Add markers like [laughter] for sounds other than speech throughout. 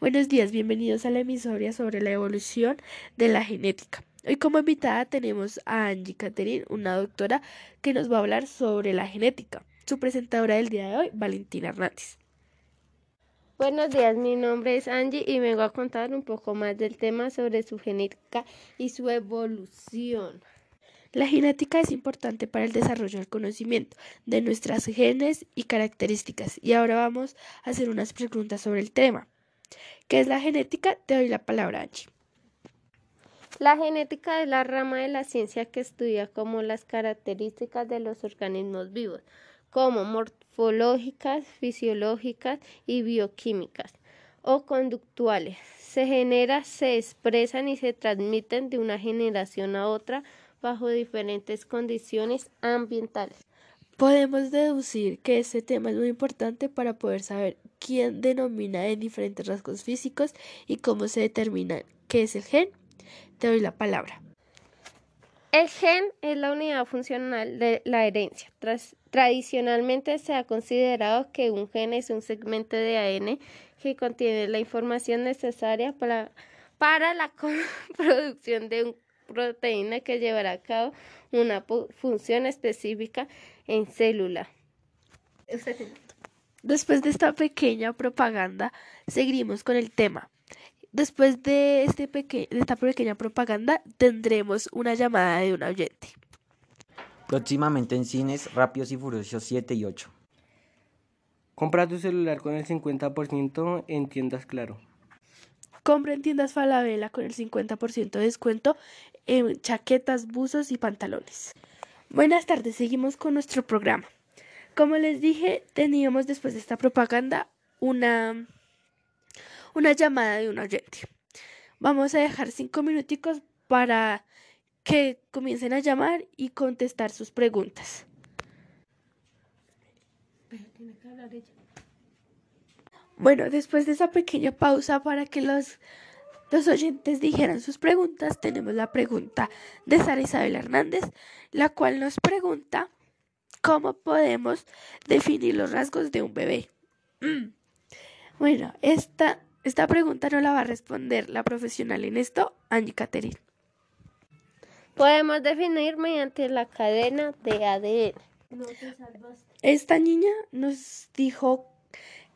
Buenos días, bienvenidos a la emisoria sobre la evolución de la genética. Hoy como invitada tenemos a Angie Catherine, una doctora que nos va a hablar sobre la genética. Su presentadora del día de hoy, Valentina Hernández. Buenos días, mi nombre es Angie y vengo a contar un poco más del tema sobre su genética y su evolución. La genética es importante para el desarrollo del conocimiento de nuestras genes y características. Y ahora vamos a hacer unas preguntas sobre el tema. ¿Qué es la genética? Te doy la palabra, Angie. La genética es la rama de la ciencia que estudia como las características de los organismos vivos, como morfológicas, fisiológicas y bioquímicas o conductuales. Se genera, se expresan y se transmiten de una generación a otra bajo diferentes condiciones ambientales. Podemos deducir que este tema es muy importante para poder saber quién denomina en diferentes rasgos físicos y cómo se determina qué es el gen. Te doy la palabra. El gen es la unidad funcional de la herencia. tradicionalmente se ha considerado que un gen es un segmento de ADN que contiene la información necesaria para, para la [laughs] producción de un proteína que llevará a cabo una función específica en célula. Después de esta pequeña propaganda, seguimos con el tema. Después de, este de esta pequeña propaganda, tendremos una llamada de un oyente. Próximamente en cines Rápidos y Furiosos 7 y 8. Compra tu celular con el 50% en tiendas Claro. Compra en tiendas Falabella con el 50% de descuento en chaquetas, buzos y pantalones. Buenas tardes, seguimos con nuestro programa. Como les dije, teníamos después de esta propaganda una, una llamada de un oyente. Vamos a dejar cinco minuticos para que comiencen a llamar y contestar sus preguntas. Bueno, después de esa pequeña pausa para que los, los oyentes dijeran sus preguntas, tenemos la pregunta de Sara Isabel Hernández, la cual nos pregunta cómo podemos definir los rasgos de un bebé. Bueno, esta, esta pregunta no la va a responder la profesional en esto, Angie Catherine. Podemos definir mediante la cadena de ADN. Esta niña nos dijo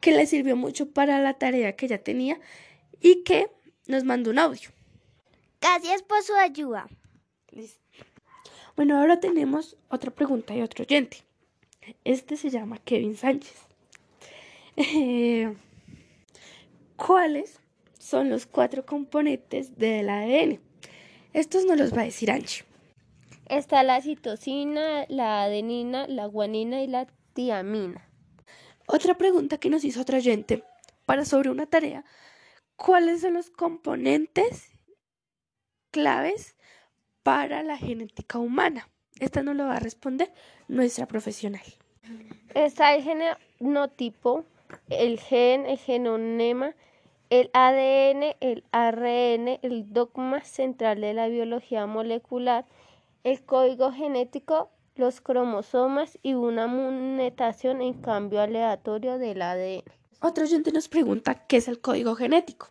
que le sirvió mucho para la tarea que ella tenía y que nos mandó un audio. Gracias por su ayuda. Bueno, ahora tenemos otra pregunta y otro oyente. Este se llama Kevin Sánchez. ¿Cuáles son los cuatro componentes del ADN? Estos nos los va a decir Angie. Está la citosina, la adenina, la guanina y la tiamina. Otra pregunta que nos hizo otra oyente para sobre una tarea, ¿cuáles son los componentes claves para la genética humana? Esta no lo va a responder nuestra profesional. Está el genotipo, el gen, el genonema, el ADN, el ARN, el dogma central de la biología molecular, el código genético los cromosomas y una mutación en cambio aleatorio del ADN. Otro oyente nos pregunta qué es el código genético.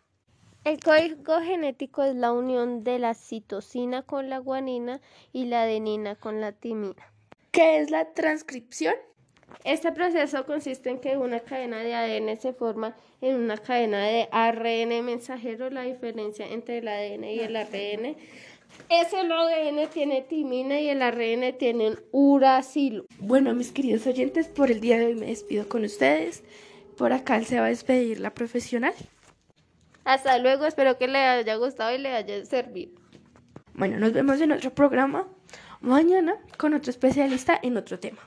El código genético es la unión de la citosina con la guanina y la adenina con la timina. ¿Qué es la transcripción? Este proceso consiste en que una cadena de ADN se forma en una cadena de ARN mensajero. La diferencia entre el ADN y el ARN ese ADN tiene timina y el ARN tiene uracilo. Bueno, mis queridos oyentes, por el día de hoy me despido con ustedes. Por acá se va a despedir la profesional. Hasta luego, espero que le haya gustado y le haya servido. Bueno, nos vemos en otro programa mañana con otro especialista en otro tema.